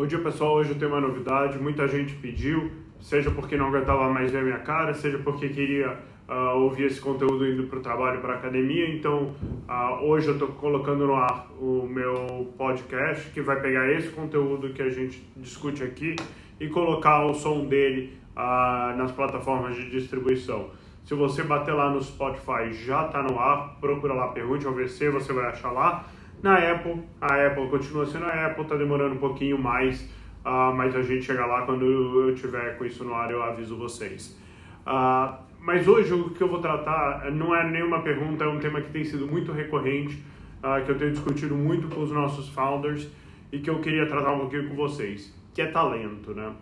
Bom dia pessoal, hoje eu tenho uma novidade, muita gente pediu, seja porque não aguentava mais ver a minha cara, seja porque queria uh, ouvir esse conteúdo indo para o trabalho, para a academia, então uh, hoje eu estou colocando no ar o meu podcast que vai pegar esse conteúdo que a gente discute aqui e colocar o som dele uh, nas plataformas de distribuição. Se você bater lá no Spotify, já está no ar, procura lá, pergunte ao VC, você vai achar lá. Na Apple, a Apple continua sendo a Apple, está demorando um pouquinho mais, uh, mas a gente chega lá quando eu tiver com isso no ar, eu aviso vocês. Uh, mas hoje o que eu vou tratar não é nenhuma pergunta, é um tema que tem sido muito recorrente, uh, que eu tenho discutido muito com os nossos founders e que eu queria tratar um pouquinho com vocês, que é talento, né?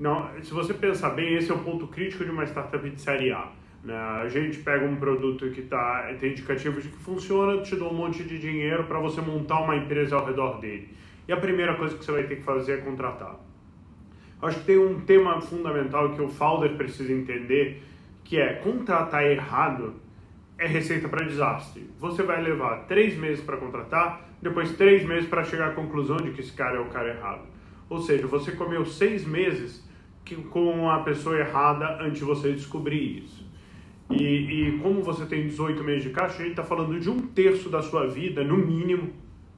Não, se você pensar bem, esse é o ponto crítico de uma startup de série A. Né? A gente pega um produto que tá, tem indicativos de que funciona, te dá um monte de dinheiro para você montar uma empresa ao redor dele. E a primeira coisa que você vai ter que fazer é contratar. Acho que tem um tema fundamental que o founder precisa entender, que é contratar errado é receita para desastre. Você vai levar três meses para contratar, depois três meses para chegar à conclusão de que esse cara é o cara errado. Ou seja, você comeu seis meses com a pessoa errada antes de você descobrir isso. E, e, como você tem 18 meses de caixa, a gente está falando de um terço da sua vida, no mínimo,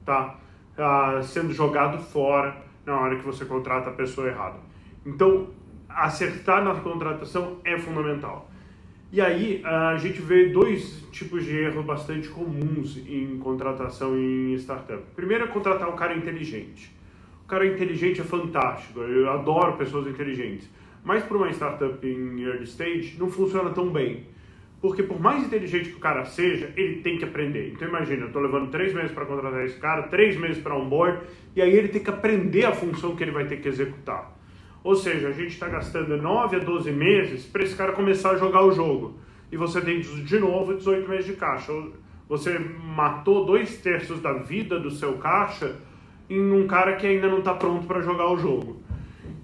tá? Ah, sendo jogado fora na hora que você contrata a pessoa errada. Então, acertar na contratação é fundamental. E aí, a gente vê dois tipos de erro bastante comuns em contratação em startup. Primeiro é contratar um cara inteligente. O cara inteligente é fantástico, eu adoro pessoas inteligentes. Mas para uma startup em early stage, não funciona tão bem porque por mais inteligente que o cara seja, ele tem que aprender. Então imagina, eu estou levando três meses para contratar esse cara, três meses para onboard, e aí ele tem que aprender a função que ele vai ter que executar. Ou seja, a gente está gastando 9 a 12 meses para esse cara começar a jogar o jogo. E você tem de novo 18 meses de caixa. Você matou dois terços da vida do seu caixa em um cara que ainda não está pronto para jogar o jogo.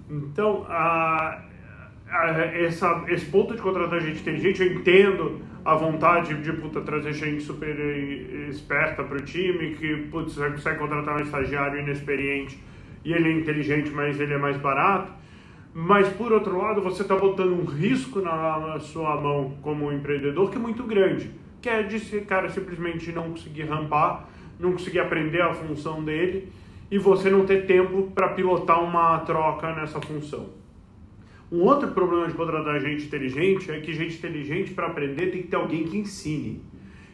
Então, a essa, esse ponto de contratar gente inteligente, eu entendo a vontade de puta, trazer gente super esperta para o time, que putz, você consegue contratar um estagiário inexperiente e ele é inteligente, mas ele é mais barato. Mas por outro lado, você está botando um risco na sua mão como empreendedor que é muito grande, que é de esse cara simplesmente não conseguir rampar, não conseguir aprender a função dele e você não ter tempo para pilotar uma troca nessa função. Um outro problema de contratar gente inteligente é que gente inteligente para aprender tem que ter alguém que ensine.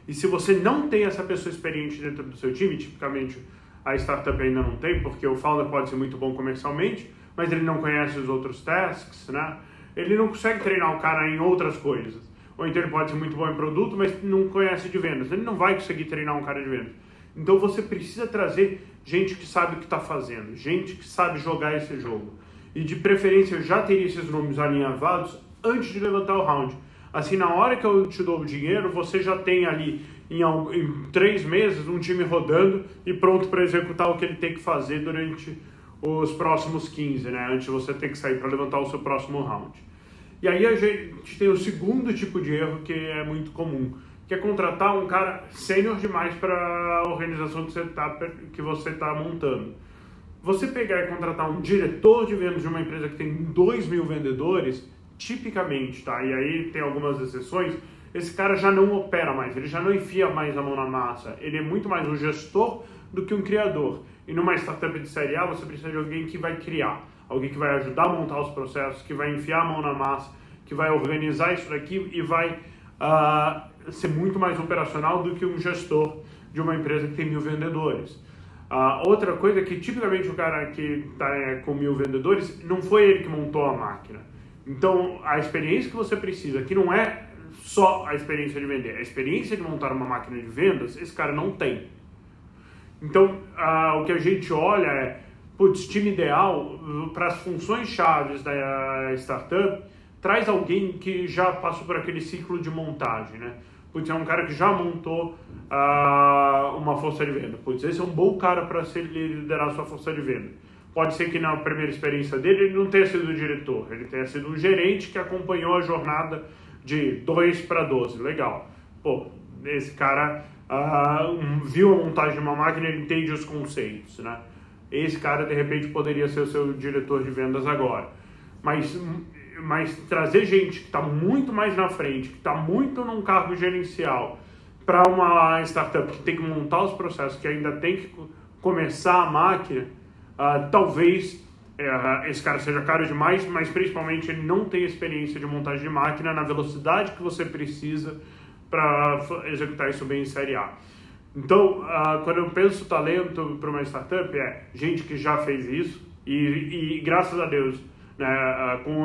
E se você não tem essa pessoa experiente dentro do seu time, tipicamente a startup ainda não tem, porque o founder pode ser muito bom comercialmente, mas ele não conhece os outros tasks, né? Ele não consegue treinar o cara em outras coisas. Ou então ele pode ser muito bom em produto, mas não conhece de vendas. Ele não vai conseguir treinar um cara de vendas. Então você precisa trazer gente que sabe o que está fazendo, gente que sabe jogar esse jogo e de preferência eu já teria esses nomes alinhavados antes de levantar o round. Assim, na hora que eu te dou o dinheiro, você já tem ali em, em três meses um time rodando e pronto para executar o que ele tem que fazer durante os próximos 15, né? Antes você ter que sair para levantar o seu próximo round. E aí a gente tem o segundo tipo de erro que é muito comum, que é contratar um cara sênior demais para a organização que você está que você tá montando. Você pegar e contratar um diretor de vendas de uma empresa que tem 2 mil vendedores, tipicamente, tá? E aí tem algumas exceções, esse cara já não opera mais, ele já não enfia mais a mão na massa. Ele é muito mais um gestor do que um criador. E numa startup de série A, você precisa de alguém que vai criar, alguém que vai ajudar a montar os processos, que vai enfiar a mão na massa, que vai organizar isso daqui e vai uh, ser muito mais operacional do que um gestor de uma empresa que tem mil vendedores. Outra coisa é que tipicamente o cara que está é, com mil vendedores não foi ele que montou a máquina. Então a experiência que você precisa, que não é só a experiência de vender, a experiência de montar uma máquina de vendas, esse cara não tem. Então o que a gente olha é, putz, time ideal para as funções chaves da startup, traz alguém que já passou por aquele ciclo de montagem, né? Putz, é um cara que já montou uh, uma força de venda. Putz, esse é um bom cara para liderar a sua força de venda. Pode ser que na primeira experiência dele ele não tenha sido diretor, ele tenha sido um gerente que acompanhou a jornada de 2 para 12. Legal. Pô, esse cara uh, viu a montagem de uma máquina, ele entende os conceitos, né? esse cara de repente poderia ser o seu diretor de vendas agora. Mas, mas trazer gente que está muito mais na frente, que está muito num cargo gerencial, para uma startup que tem que montar os processos, que ainda tem que começar a máquina, uh, talvez uh, esse cara seja caro demais, mas principalmente ele não tem experiência de montagem de máquina na velocidade que você precisa para executar isso bem em série A. Então, uh, quando eu penso talento para uma startup, é gente que já fez isso e, e graças a Deus, né, com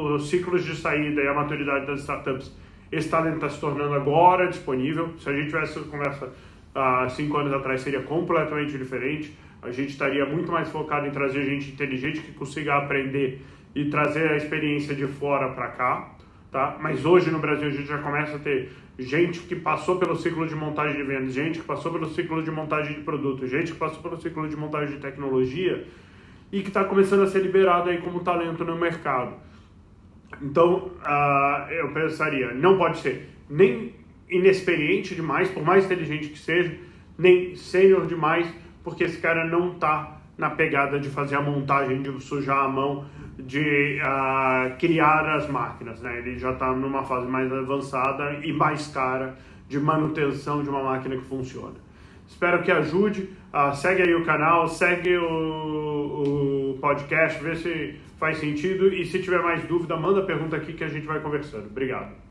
os ciclos de saída e a maturidade das startups, esse talento está se tornando agora disponível. Se a gente tivesse essa conversa há cinco anos atrás, seria completamente diferente. A gente estaria muito mais focado em trazer gente inteligente que consiga aprender e trazer a experiência de fora para cá. Tá? Mas hoje no Brasil a gente já começa a ter gente que passou pelo ciclo de montagem de vendas, gente que passou pelo ciclo de montagem de produto, gente que passou pelo ciclo de montagem de tecnologia e que está começando a ser liberado aí como talento no mercado. Então, uh, eu pensaria, não pode ser nem inexperiente demais, por mais inteligente que seja, nem sênior demais, porque esse cara não está na pegada de fazer a montagem, de sujar a mão, de uh, criar as máquinas. Né? Ele já está numa fase mais avançada e mais cara de manutenção de uma máquina que funciona. Espero que ajude. Uh, segue aí o canal, segue o, o podcast, vê se faz sentido. E se tiver mais dúvida, manda pergunta aqui que a gente vai conversando. Obrigado.